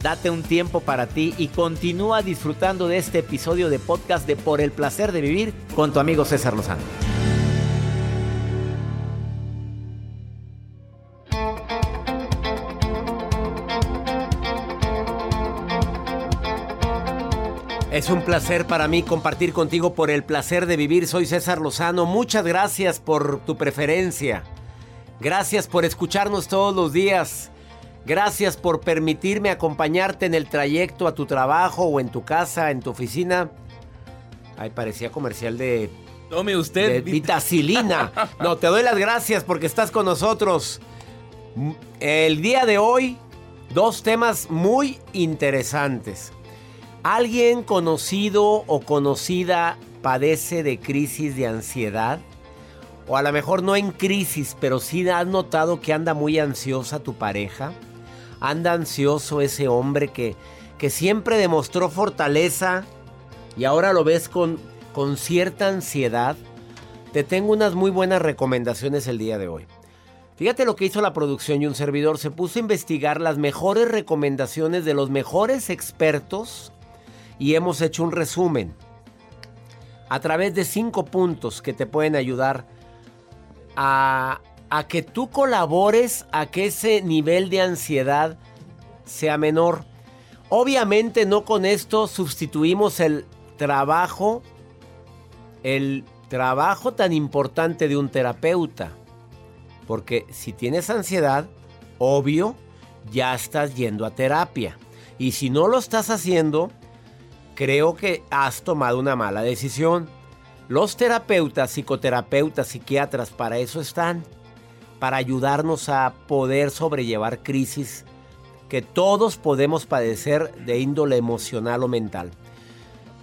Date un tiempo para ti y continúa disfrutando de este episodio de podcast de Por el placer de vivir con tu amigo César Lozano. Es un placer para mí compartir contigo por el placer de vivir. Soy César Lozano. Muchas gracias por tu preferencia. Gracias por escucharnos todos los días. Gracias por permitirme acompañarte en el trayecto a tu trabajo o en tu casa, en tu oficina. Ay, parecía comercial de. Tome usted. De vitacilina. No, te doy las gracias porque estás con nosotros. El día de hoy, dos temas muy interesantes. ¿Alguien conocido o conocida padece de crisis de ansiedad? O a lo mejor no en crisis, pero sí has notado que anda muy ansiosa tu pareja anda ansioso ese hombre que, que siempre demostró fortaleza y ahora lo ves con, con cierta ansiedad, te tengo unas muy buenas recomendaciones el día de hoy. Fíjate lo que hizo la producción y un servidor. Se puso a investigar las mejores recomendaciones de los mejores expertos y hemos hecho un resumen a través de cinco puntos que te pueden ayudar a a que tú colabores a que ese nivel de ansiedad sea menor. Obviamente no con esto sustituimos el trabajo, el trabajo tan importante de un terapeuta. Porque si tienes ansiedad, obvio, ya estás yendo a terapia. Y si no lo estás haciendo, creo que has tomado una mala decisión. Los terapeutas, psicoterapeutas, psiquiatras, para eso están para ayudarnos a poder sobrellevar crisis que todos podemos padecer de índole emocional o mental.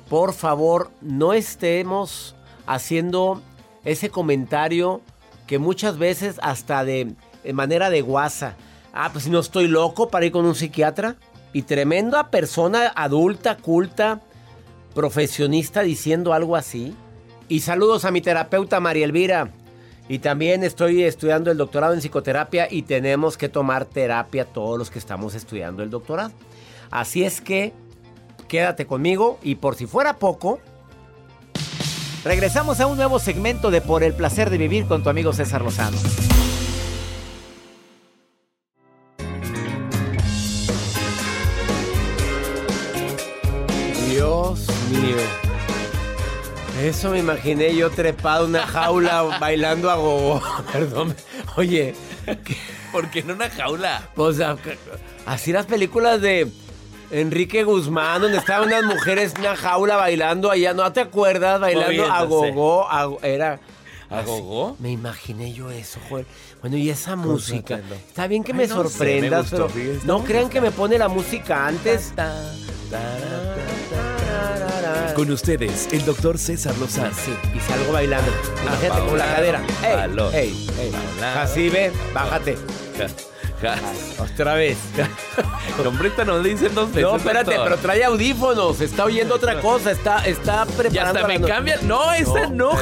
Por favor, no estemos haciendo ese comentario que muchas veces hasta de, manera de guasa. Ah, pues no estoy loco para ir con un psiquiatra. Y tremenda persona adulta, culta, profesionista diciendo algo así. Y saludos a mi terapeuta María Elvira. Y también estoy estudiando el doctorado en psicoterapia y tenemos que tomar terapia todos los que estamos estudiando el doctorado. Así es que quédate conmigo y por si fuera poco, regresamos a un nuevo segmento de Por el placer de vivir con tu amigo César Lozano. Eso me imaginé yo trepado en una jaula bailando a gogo. Perdón. Oye. ¿Por qué en una jaula? Pues así las películas de Enrique Guzmán, donde estaban unas mujeres en una jaula bailando allá. ¿No te acuerdas? Bailando a gogo. era. ¿A gogo? Me imaginé yo eso, joder. Bueno, y esa música. Está bien que me sorprendas, pero no crean que me pone la música antes. Con ustedes, el doctor César Lozano. Sí, y salgo bailando. Imagínate con la cadera. ¡Ey! ¡Ey! ¡Ey! Así ve, bájate. Otra vez. Hombrita nos dicen dos veces. No, espérate, pero trae audífonos. Está oyendo otra cosa. Está, está preparando. Ya hasta me cambian. No, esta no,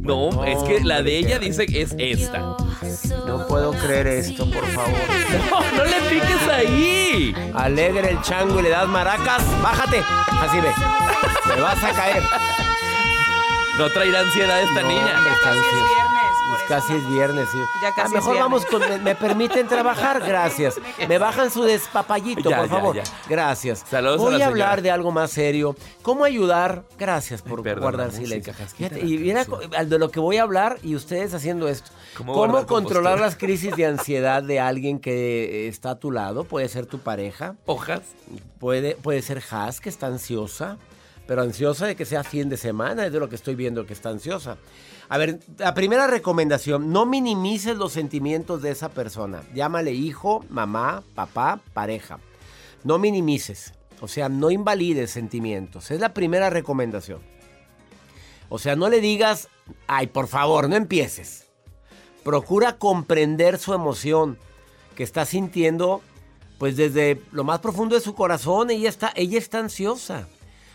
no, es que la de ella dice que es esta. No puedo creer esto, por favor. No, no le piques ahí. Alegre el chango y le das maracas. Bájate. Así ve. Me vas a caer. No traerá ansiedad esta niña. Está casi es viernes. Ya casi mejor vamos con. Me, permiten trabajar? Gracias. Me bajan su despapallito, por favor. Gracias. Saludos Voy a, hablar de algo más serio. ¿Cómo ayudar? Gracias por guardar silencio. y mira de lo que voy a hablar y ustedes haciendo esto. ¿Cómo, controlar las crisis de ansiedad de alguien que está a tu lado? Puede ser tu pareja. Hojas. Puede, puede ser Has, que está ansiosa. Pero ansiosa de que sea fin de semana, es de lo que estoy viendo que está ansiosa. A ver, la primera recomendación, no minimices los sentimientos de esa persona. Llámale hijo, mamá, papá, pareja. No minimices. O sea, no invalides sentimientos. Es la primera recomendación. O sea, no le digas, ay, por favor, no empieces. Procura comprender su emoción que está sintiendo, pues desde lo más profundo de su corazón, ella está, ella está ansiosa.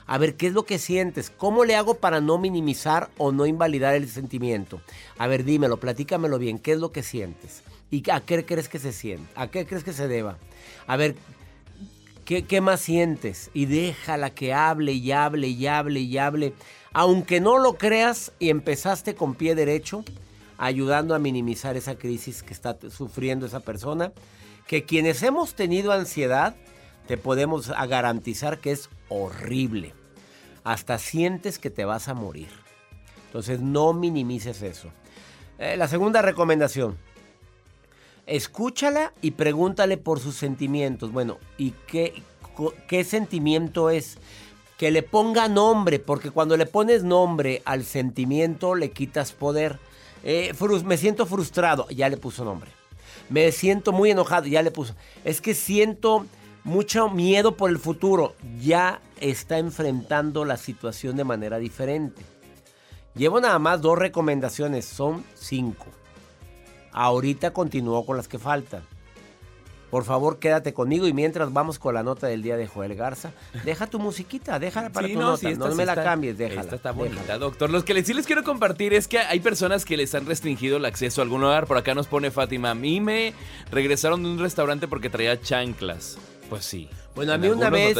A ver, ¿qué es lo que sientes? ¿Cómo le hago para no minimizar o no invalidar el sentimiento? A ver, dímelo, platícamelo bien. ¿Qué es lo que sientes? ¿Y a qué crees que se siente? ¿A qué crees que se deba? A ver, ¿Qué, ¿Qué más sientes? Y déjala que hable y hable y hable y hable. Aunque no lo creas y empezaste con pie derecho, ayudando a minimizar esa crisis que está sufriendo esa persona, que quienes hemos tenido ansiedad, te podemos garantizar que es horrible. Hasta sientes que te vas a morir. Entonces no minimices eso. Eh, la segunda recomendación. Escúchala y pregúntale por sus sentimientos. Bueno, ¿y qué, qué sentimiento es? Que le ponga nombre, porque cuando le pones nombre al sentimiento le quitas poder. Eh, me siento frustrado, ya le puso nombre. Me siento muy enojado, ya le puso. Es que siento mucho miedo por el futuro, ya está enfrentando la situación de manera diferente. Llevo nada más dos recomendaciones, son cinco. Ahorita continúo con las que faltan. Por favor, quédate conmigo y mientras vamos con la nota del día de Joel Garza, deja tu musiquita, déjala para tu nota, no me la cambies, déjala. Esta está bonita, doctor. Los que sí les quiero compartir es que hay personas que les han restringido el acceso a algún lugar. Por acá nos pone Fátima, a mí me regresaron de un restaurante porque traía chanclas. Pues sí. Bueno, a mí una vez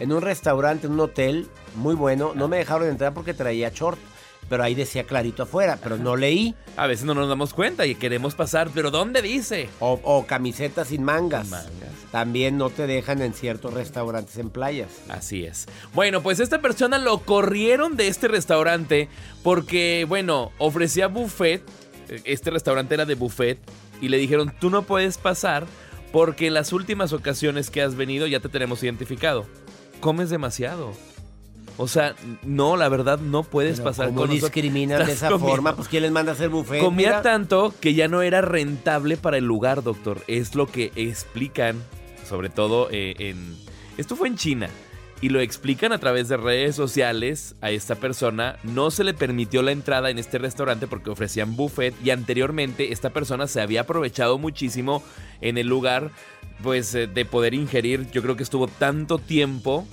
en un restaurante, en un hotel muy bueno, no me dejaron entrar porque traía short pero ahí decía clarito afuera, pero no leí. A veces no nos damos cuenta y queremos pasar, pero ¿dónde dice? O, camisetas sin mangas. mangas. También no te dejan en ciertos restaurantes en playas. Así es. Bueno, pues esta persona lo corrieron de este restaurante porque, bueno, ofrecía buffet. Este restaurante era de buffet y le dijeron, tú no puedes pasar porque en las últimas ocasiones que has venido ya te tenemos identificado. Comes demasiado. O sea, no, la verdad no puedes pasar ¿cómo con discriminan de esa forma? Pues ¿quién les manda a hacer buffet? Comía tanto que ya no era rentable para el lugar, doctor. Es lo que explican, sobre todo eh, en... Esto fue en China. Y lo explican a través de redes sociales a esta persona. No se le permitió la entrada en este restaurante porque ofrecían buffet. Y anteriormente esta persona se había aprovechado muchísimo en el lugar pues eh, de poder ingerir. Yo creo que estuvo tanto tiempo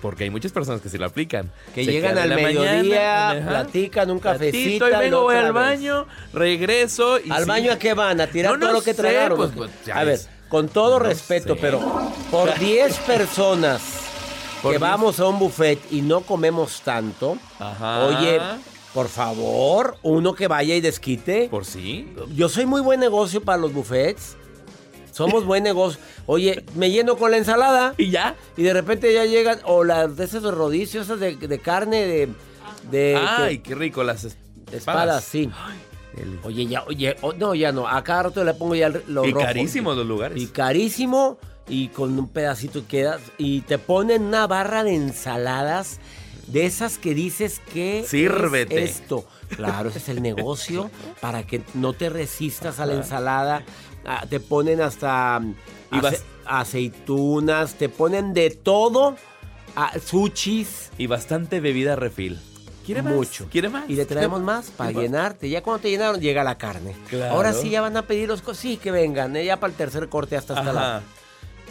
porque hay muchas personas que se lo aplican. Que llegan al mediodía, platican un cafecito. Y vengo, voy al baño, regreso. Y ¿Al baño a qué van? ¿A tirar todo lo que tragaron? Pues, pues, a ver, con todo respeto, pero por 10 personas que vamos a un buffet y no comemos tanto, oye, por favor, uno que vaya y desquite. ¿Por sí? Yo soy muy buen negocio para los buffets. Somos buen negocio. Oye, me lleno con la ensalada. ¿Y ya? Y de repente ya llegan, o las de esos rodicios, esas de, carne, de... de Ay, qué rico, las espadas. sí. oye, ya, oye, oh, no, ya no. A cada rato le pongo ya lo Y carísimos los lugares. Y carísimo, y con un pedacito quedas. Y te ponen una barra de ensaladas de esas que dices que Sírvete. esto. Claro, ese es el negocio para que no te resistas a la ensalada. Ah, te ponen hasta aceitunas, te ponen de todo, a, ah, sushis. Y bastante bebida refil. ¿Quiere más? Mucho. ¿Quiere más? Y le traemos más para llenarte. Ya cuando te llenaron, llega la carne. Ahora sí ya van a pedir los... Sí, que vengan. ¿eh? Ya para el tercer corte hasta hasta la...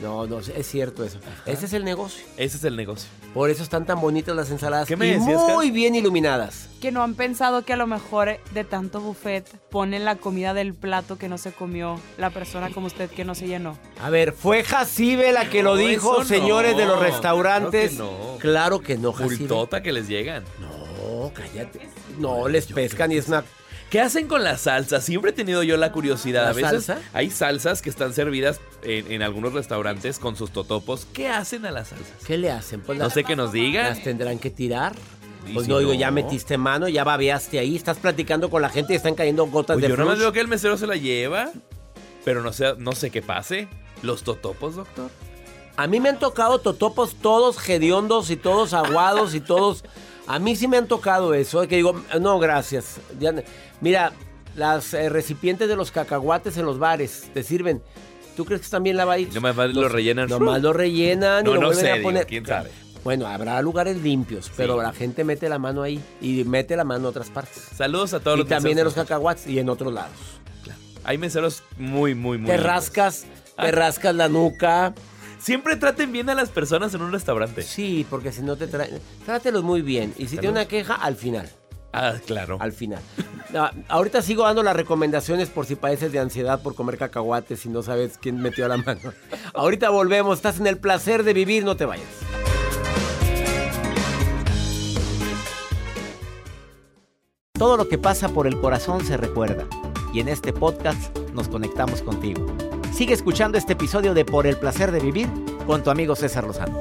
No, no, es cierto eso. Ese es el negocio. Ese es el negocio. Por eso están tan bonitas las ensaladas. ¿Qué me y muy bien iluminadas. Que no han pensado que a lo mejor de tanto buffet ponen la comida del plato que no se comió la persona como usted que no se llenó. A ver, ¿fue Jacibe la que lo dijo, señores de los restaurantes? Claro que no. Claro que no, Jacibe. que les llegan. No, cállate. No, les pescan y es una ¿Qué hacen con la salsa? Siempre he tenido yo la curiosidad. a veces hay salsas que están servidas en, algunos restaurantes con sus totopos. ¿Qué hacen a las salsas? ¿Qué le hacen? Pues no sé qué nos digan. Las tendrán que tirar. Pues no, digo, ya metiste mano, ya babeaste ahí, estás platicando con la gente y están cayendo gotas pues de Yo no me veo que el mesero se la lleva, pero no sé, no sé qué pase. ¿Los totopos, doctor? A mí me han tocado totopos todos hediondos y todos aguados y todos... A mí sí me han tocado eso, que digo, no, gracias. mira, las eh, recipientes de los cacahuates en los bares te sirven. ¿Tú crees que están bien lavaditos? Nomás lo rellenan. Nomás lo rellenan y lo vuelven a poner. ¿Quién sabe? Bueno, habrá lugares limpios, pero la gente mete la mano ahí y mete la mano en otras partes. Saludos a todos los Y también en los cacahuates y en otros lados. Claro. Hay meseros muy, muy, muy. Te rascas, te ah. rascas la nuca. Siempre traten bien a las personas en un restaurante. Sí, porque si no te traen. Trátelos muy bien. Y si tiene una queja, al final. Ah, claro. Al final. Ah, ahorita sigo dando las recomendaciones por si padeces de ansiedad por comer cacahuates y no sabes quién metió la mano. ahorita volvemos, estás en el placer de vivir, no te vayas. Todo lo que pasa por el corazón se recuerda y en este podcast nos conectamos contigo. Sigue escuchando este episodio de Por el placer de vivir con tu amigo César Lozano.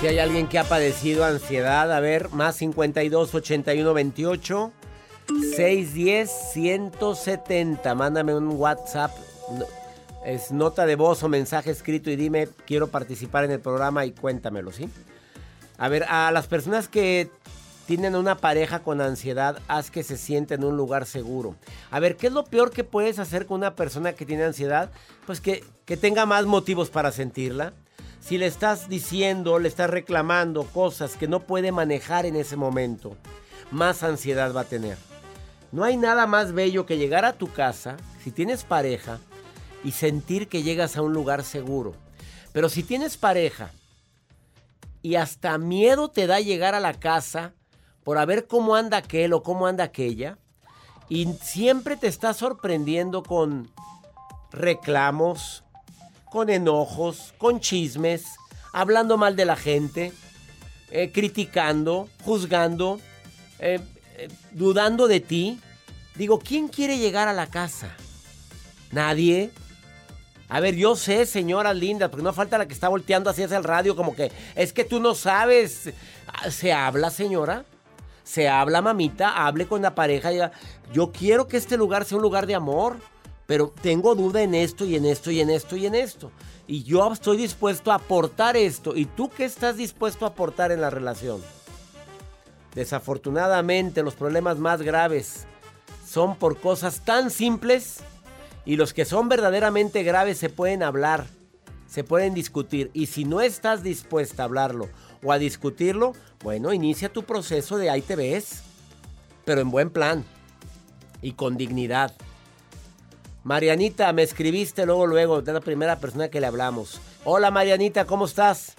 Si hay alguien que ha padecido ansiedad, a ver, más 52 81 28 610 170. Mándame un WhatsApp, es nota de voz o mensaje escrito y dime, quiero participar en el programa y cuéntamelo, ¿sí? A ver, a las personas que tienen una pareja con ansiedad, haz que se sienta en un lugar seguro. A ver, ¿qué es lo peor que puedes hacer con una persona que tiene ansiedad? Pues que, que tenga más motivos para sentirla. Si le estás diciendo, le estás reclamando cosas que no puede manejar en ese momento, más ansiedad va a tener. No hay nada más bello que llegar a tu casa, si tienes pareja, y sentir que llegas a un lugar seguro. Pero si tienes pareja y hasta miedo te da llegar a la casa por a ver cómo anda aquel o cómo anda aquella, y siempre te está sorprendiendo con reclamos, con enojos, con chismes, hablando mal de la gente, eh, criticando, juzgando, eh, eh, dudando de ti. Digo, ¿quién quiere llegar a la casa? Nadie. A ver, yo sé, señora linda, porque no falta la que está volteando así hacia el radio, como que es que tú no sabes. Ah, ¿Se habla, señora? Se habla, mamita, hable con la pareja. Yo quiero que este lugar sea un lugar de amor, pero tengo duda en esto y en esto y en esto y en esto. Y yo estoy dispuesto a aportar esto. ¿Y tú qué estás dispuesto a aportar en la relación? Desafortunadamente, los problemas más graves son por cosas tan simples y los que son verdaderamente graves se pueden hablar, se pueden discutir. Y si no estás dispuesta a hablarlo o a discutirlo, bueno, inicia tu proceso de ahí te ves, pero en buen plan y con dignidad. Marianita, me escribiste luego, luego, de la primera persona que le hablamos. Hola Marianita, ¿cómo estás?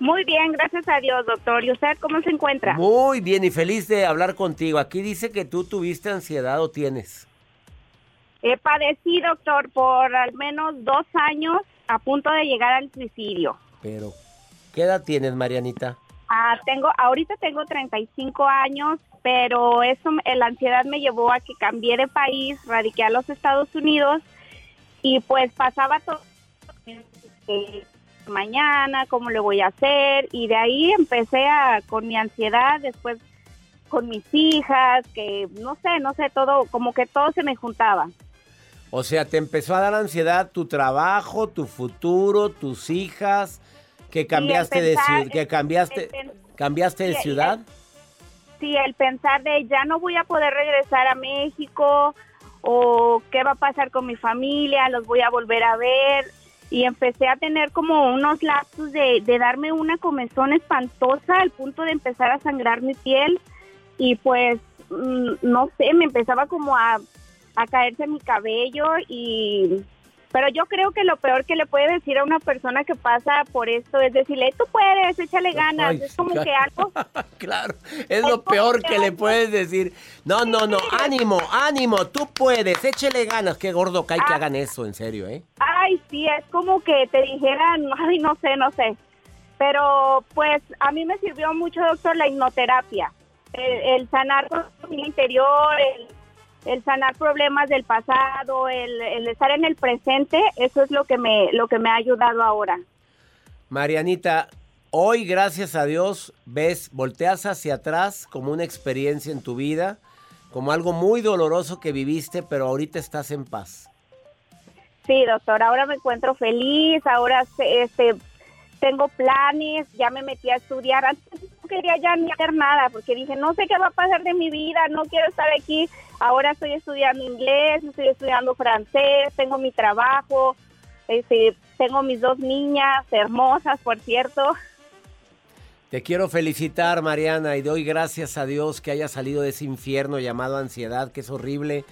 Muy bien, gracias a Dios, doctor. ¿Y usted cómo se encuentra? Muy bien y feliz de hablar contigo. Aquí dice que tú tuviste ansiedad o tienes. He padecido, doctor, por al menos dos años a punto de llegar al suicidio. Pero, ¿qué edad tienes, Marianita? Ah, tengo, ahorita tengo 35 años, pero eso, la ansiedad me llevó a que cambié de país, radiqué a los Estados Unidos y pues pasaba todo eh, mañana, cómo le voy a hacer y de ahí empecé a con mi ansiedad, después con mis hijas, que no sé, no sé, todo, como que todo se me juntaba. O sea, te empezó a dar ansiedad tu trabajo, tu futuro, tus hijas, que cambiaste de pensar- ciudad, que cambiaste, el cambiaste de el- ciudad. Sí, el pensar de ya no voy a poder regresar a México o qué va a pasar con mi familia, los voy a volver a ver. Y empecé a tener como unos lapsos de, de darme una comezón espantosa al punto de empezar a sangrar mi piel. Y pues, mm, no sé, me empezaba como a, a caerse mi cabello y... Pero yo creo que lo peor que le puede decir a una persona que pasa por esto es decirle, tú puedes, échale ganas. Ay, es como claro. que algo claro, es lo peor que le puedes decir. No, no, no, ánimo, ánimo, tú puedes, échele ganas. Qué gordo cae que Ah. hagan eso, en serio, ¿eh? Ay, sí, es como que te dijeran, ay, no sé, no sé. Pero pues a mí me sirvió mucho, doctor, la hipnoterapia. El, el sanar con mi interior, el, el sanar problemas del pasado, el, el estar en el presente, eso es lo que me, lo que me ha ayudado ahora. Marianita, hoy, gracias a Dios, ves, volteas hacia atrás como una experiencia en tu vida, como algo muy doloroso que viviste, pero ahorita estás en paz. Sí, doctor, ahora me encuentro feliz, ahora este, tengo planes, ya me metí a estudiar. Antes quería ya ni hacer nada porque dije, no sé qué va a pasar de mi vida, no quiero estar aquí. Ahora estoy estudiando inglés, estoy estudiando francés, tengo mi trabajo, este, tengo mis dos niñas hermosas, por cierto. Te quiero felicitar, Mariana, y doy gracias a Dios que haya salido de ese infierno llamado ansiedad, que es horrible.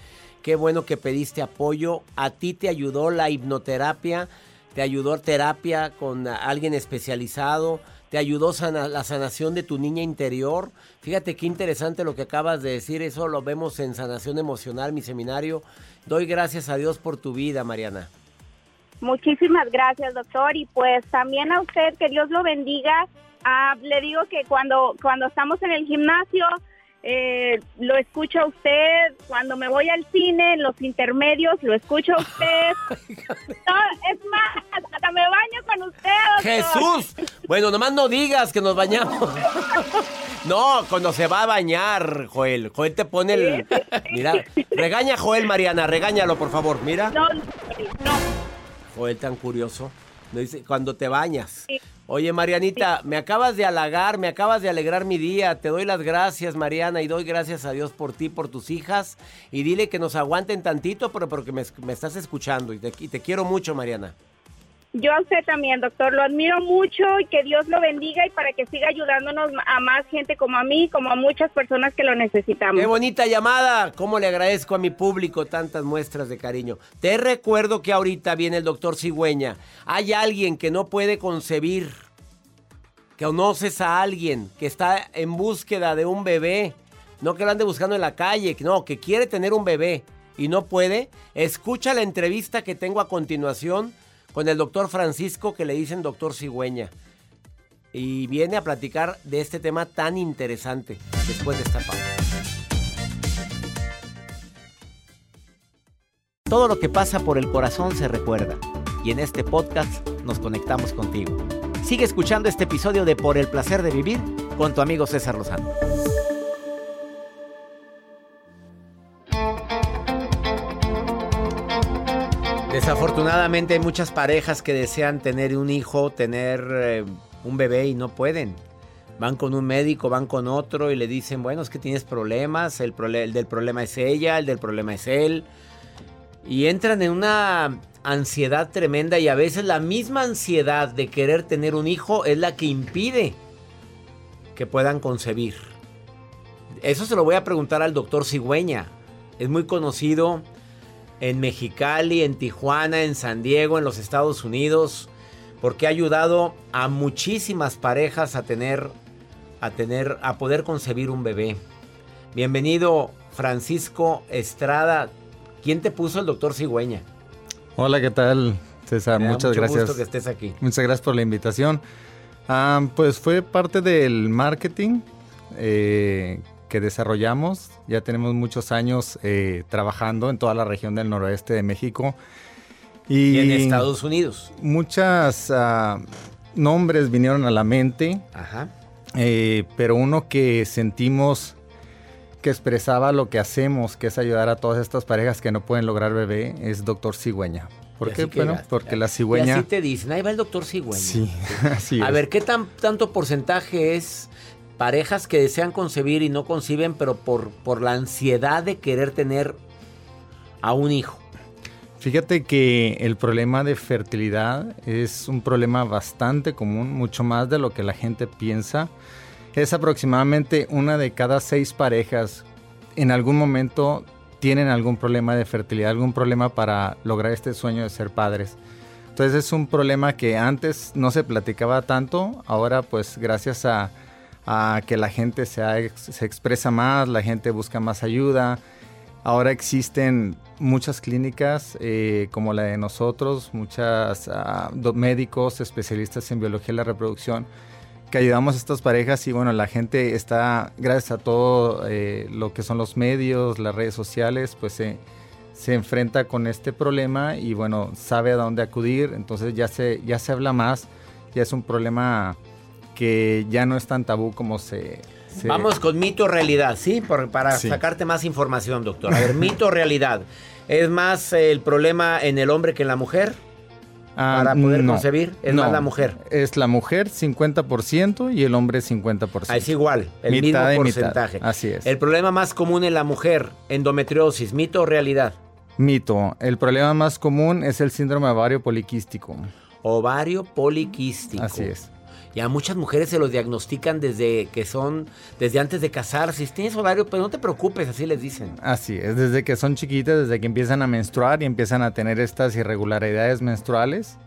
Qué bueno que pediste apoyo. A ti te ayudó la hipnoterapia, te ayudó terapia con alguien especializado, te ayudó la sanación de tu niña interior. Fíjate qué interesante lo que acabas de decir, eso lo vemos en sanación emocional, mi seminario. Doy gracias a Dios por tu vida, Mariana. Muchísimas gracias, doctor, y pues también a usted, que Dios lo bendiga Ah, le digo que cuando, cuando estamos en el gimnasio, eh, lo escucho a usted. Cuando me voy al cine, en los intermedios, lo escucho a usted. es más, hasta me baño con usted. Jesús. Bueno, nomás no digas que nos bañamos. no, cuando se va a bañar, Joel. Joel te pone el... Mira, regaña a Joel, Mariana, regáñalo, por favor. Mira. No, no. Joel tan curioso. Dice, cuando te bañas. Oye, Marianita, me acabas de halagar, me acabas de alegrar mi día. Te doy las gracias, Mariana, y doy gracias a Dios por ti, por tus hijas. Y dile que nos aguanten tantito, pero porque me, estás escuchando. Y te, y te quiero mucho, Mariana. Yo a usted también, doctor. Lo admiro mucho y que Dios lo bendiga y para que siga ayudándonos a más gente como a mí, como a muchas personas que lo necesitamos. Qué bonita llamada. ¿Cómo le agradezco a mi público tantas muestras de cariño? Te recuerdo que ahorita viene el doctor Cigüeña. Hay alguien que no puede concebir. Que conoces a alguien que está en búsqueda de un bebé. No que lo ande buscando en la calle, no, que quiere tener un bebé y no puede. Escucha la entrevista que tengo a continuación con el doctor Francisco que le dicen doctor Cigüeña. Y viene a platicar de este tema tan interesante después de esta pausa. Todo lo que pasa por el corazón se recuerda. Y en este podcast nos conectamos contigo. Sigue escuchando este episodio de Por el placer de vivir con tu amigo César Lozano. Desafortunadamente hay muchas parejas que desean tener un hijo, tener eh, un bebé y no pueden. Van con un médico, van con otro y le dicen, bueno, es que tienes problemas, el, el del problema es ella, el del problema es él. Y entran en una ansiedad tremenda y a veces la misma ansiedad de querer tener un hijo es la que impide que puedan concebir. Eso se lo voy a preguntar al doctor Cigüeña. Es muy conocido en Mexicali, en Tijuana, en San Diego, en los Estados Unidos, porque ha ayudado a muchísimas parejas a tener, a tener, a poder concebir un bebé. Bienvenido, Francisco Estrada. ¿Quién te puso el doctor Cigüeña? Hola, ¿qué tal, César? Muchas mucho gracias. Gusto que estés aquí. Muchas gracias por la invitación. Ah, pues fue parte del marketing eh, que desarrollamos. Ya tenemos muchos años eh, trabajando en toda la región del noroeste de México. Y, en Estados Unidos. Muchos ah, nombres vinieron a la mente. Ajá. Eh, pero uno que sentimos que expresaba lo que hacemos, que es ayudar a todas estas parejas que no pueden lograr bebé, es Doctor Cigüeña. ¿Por qué? Bueno, porque la cigüeña... Y así te dicen, ahí va el doctor Cigüeña. Sí, así A ver, ¿qué tan, tanto porcentaje es parejas que desean concebir y no conciben, pero por, por la ansiedad de querer tener a un hijo. Fíjate que el problema de fertilidad es un problema bastante común, mucho más de lo que la gente piensa. Es aproximadamente una de cada seis parejas en algún momento tienen algún problema de fertilidad, algún problema para lograr este sueño de ser padres. Entonces es un problema que antes no se platicaba tanto, ahora pues gracias a a que la gente se, expresa más, la gente busca más ayuda. Ahora existen muchas clínicas eh, como la de nosotros, muchos ah, médicos especialistas en biología de la reproducción que ayudamos a estas parejas y bueno, la gente está, gracias a todo eh, lo que son los medios, las redes sociales, pues se, se enfrenta con este problema y bueno, sabe a dónde acudir, entonces ya se, ya se habla más, ya es un problema que ya no es tan tabú como se... Vamos con mito o realidad, ¿sí? para sacarte más información, doctor. A ver, mito o realidad. ¿Es más el problema en el hombre que en la mujer? Ah, para poder concebir, es más la mujer. Es la mujer 50% y el hombre 50%. Ah, es igual, el mismo porcentaje. Así es. El problema más común en la mujer, endometriosis, mito o realidad. Mito. El problema más común es el síndrome ovario poliquístico. Ovario poliquístico. Así es. Y a muchas mujeres se los diagnostican desde que son, desde antes de casarse. Si tienes ovario, pero no te preocupes, así les dicen. Así es, desde que son chiquitas, desde que empiezan a menstruar y empiezan a tener estas irregularidades menstruales,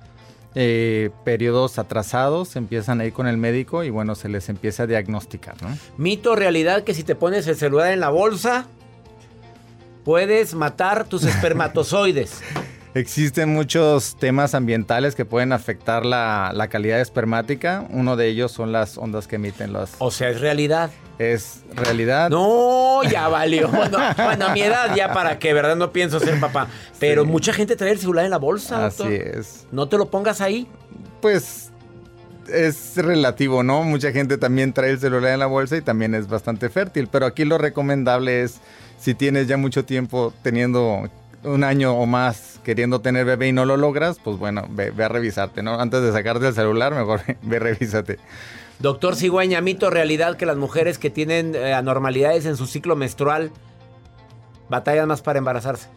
eh, periodos atrasados, empiezan a ir con el médico y bueno, se les empieza a diagnosticar, ¿no? Mito, realidad, que si te pones el celular en la bolsa, puedes matar tus espermatozoides. Existen muchos temas ambientales que pueden afectar la, la, calidad espermática. Uno de ellos son las ondas que emiten los... O sea, es realidad. Es realidad. No, ya valió. Bueno, bueno, a mi edad ya para que, ¿verdad? No pienso ser papá. Pero sí. mucha gente trae el celular en la bolsa. Así doctor. es. No te lo pongas ahí. Pues es relativo, ¿no? Mucha gente también trae el celular en la bolsa y también es bastante fértil. Pero aquí lo recomendable es, si tienes ya mucho tiempo teniendo un año o más queriendo tener bebé y no lo logras, pues bueno, ve, ve a revisarte, ¿no? Antes de sacarte el celular, mejor ve, revísate. Doctor Cigüeña, mito realidad que las mujeres que tienen eh, anormalidades en su ciclo menstrual batallan más para embarazarse.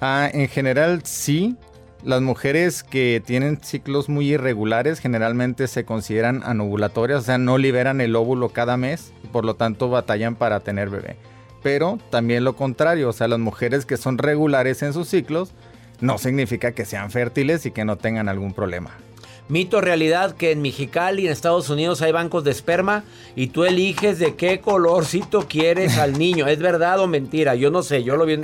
Ah, en general sí. Las mujeres que tienen ciclos muy irregulares generalmente se consideran anovulatorias, o sea, no liberan el óvulo cada mes y por lo tanto batallan para tener bebé pero también lo contrario, o sea, las mujeres que son regulares en sus ciclos no significa que sean fértiles y que no tengan algún problema. Mito realidad que en Mexicali, en Estados Unidos, hay bancos de esperma y tú eliges de qué colorcito quieres al niño. ¿Es verdad o mentira? Yo no sé, yo lo vi,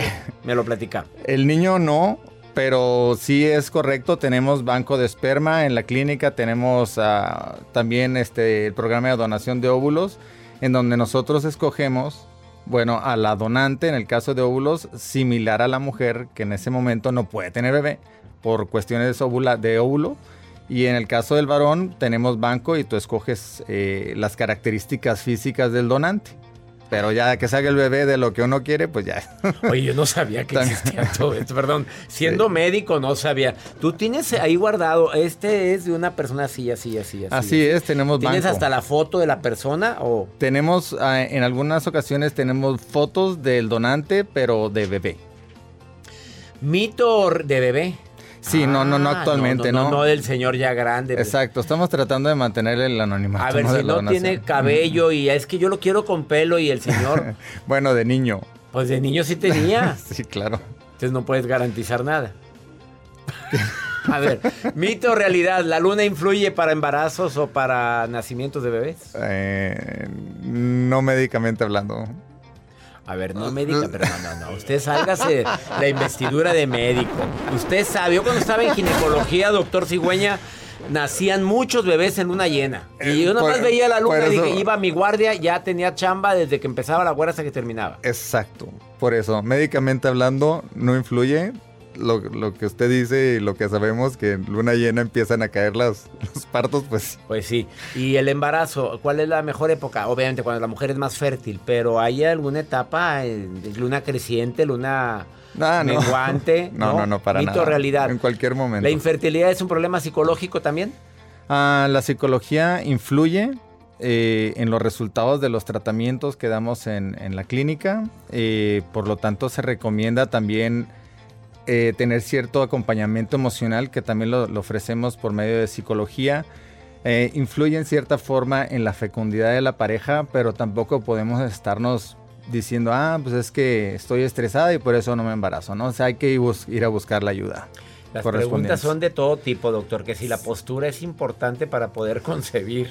me lo platica. El niño no, pero sí es correcto. Tenemos banco de esperma en la clínica, tenemos uh, también este, el programa de donación de óvulos, en donde nosotros escogemos bueno, a la donante, en el caso de óvulos, similar a la mujer que en ese momento no puede tener bebé por cuestiones de óvulo. Y en el caso del varón, tenemos banco y tú escoges eh, las características físicas del donante. Pero ya que salga el bebé de lo que uno quiere, pues ya. Oye, yo no sabía que existía todo esto. Perdón, siendo sí. médico no sabía. Tú tienes ahí guardado, este es de una persona así, así, así. Así, así es, tenemos ¿Tienes banco. hasta la foto de la persona o...? Tenemos, uh, en algunas ocasiones tenemos fotos del donante, pero de bebé. Mito de bebé. Sí, ah, no, no, no actualmente, no, no. No, no del señor ya grande. Exacto, estamos tratando de mantener el anonimato. A ver, si no tiene cabello y es que yo lo quiero con pelo y el señor... bueno, de niño. Pues de niño sí tenía. sí, claro. Entonces no puedes garantizar nada. A ver, mito o realidad, ¿la luna influye para embarazos o para nacimientos de bebés? Eh, no médicamente hablando. A ver, no médica, pero no, no, no. Usted sálgase la investidura de médico. Usted sabe, yo cuando estaba en ginecología, doctor Cigüeña, nacían muchos bebés en luna llena. Y yo nomás Por- veía la luna y dije, iba a mi guardia, ya tenía chamba desde que empezaba la guardia hasta que terminaba. Exacto. Por eso, médicamente hablando, no influye. Lo, lo que usted dice y lo que sabemos que en luna llena empiezan a caer las, los partos, pues Pues sí. Y el embarazo, ¿cuál es la mejor época? Obviamente cuando la mujer es más fértil, pero ¿hay alguna etapa, luna creciente, luna Ah, no. menguante? No, no, no, para Mito nada. realidad. En cualquier momento. ¿La infertilidad es un problema psicológico también? Ah, la psicología influye eh, en los resultados de los tratamientos que damos en, en la clínica. eh, por lo tanto, se recomienda también eh, tener cierto acompañamiento emocional que también lo, lo ofrecemos por medio de psicología. Eh, influye en cierta forma en la fecundidad de la pareja, pero tampoco podemos estarnos diciendo, ah, pues es que estoy estresada y por eso no me embarazo, ¿no? O sea, hay que ir, a buscar la ayuda. Las preguntas son de todo tipo, doctor, que si la postura es importante para poder concebir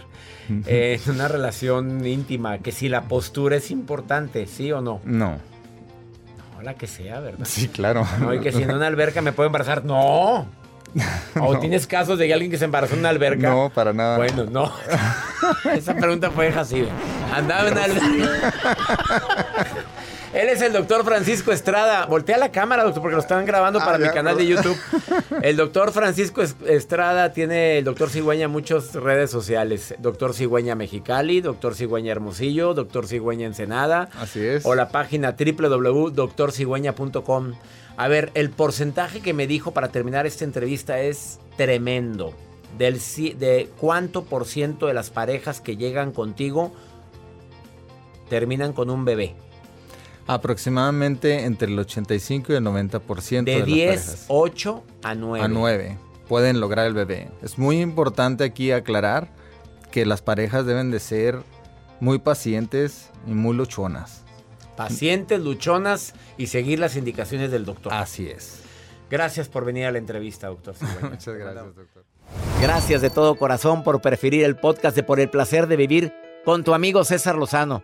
eh, una relación íntima, que si la postura es importante, ¿sí o no? No, No, la que sea, ¿verdad? sí, claro. No, y que si en una alberca me puedo embarazar, no. O tienes casos de alguien que se embarazó en una alberca. No, para nada. Bueno, no. Esa pregunta fue así. Andaba en una alberca. Él es el doctor Francisco Estrada. Voltea la cámara, doctor, porque lo están grabando Ah, para mi canal de. YouTube. El doctor Francisco Es- Estrada tiene el doctor Cigüeña muchas redes sociales. Doctor Cigüeña Mexicali, doctor Cigüeña Hermosillo, doctor Cigüeña Ensenada. Así es. O la página www.doctorcigüeña.com. A ver, el porcentaje que me dijo para terminar esta entrevista es tremendo. Del, de cuánto por ciento de las parejas que llegan contigo terminan con un bebé. Aproximadamente entre el 85 y el 90% de, De las 10, parejas 8 a 9. a 9 pueden lograr el bebé. Es muy importante aquí aclarar que las parejas deben de ser muy pacientes y muy luchonas. Pacientes, luchonas y seguir las indicaciones del doctor. Así es. Gracias por venir a la entrevista, doctor. Muchas gracias, doctor. Gracias de todo corazón por preferir el podcast de Por el placer de vivir con tu amigo César Lozano.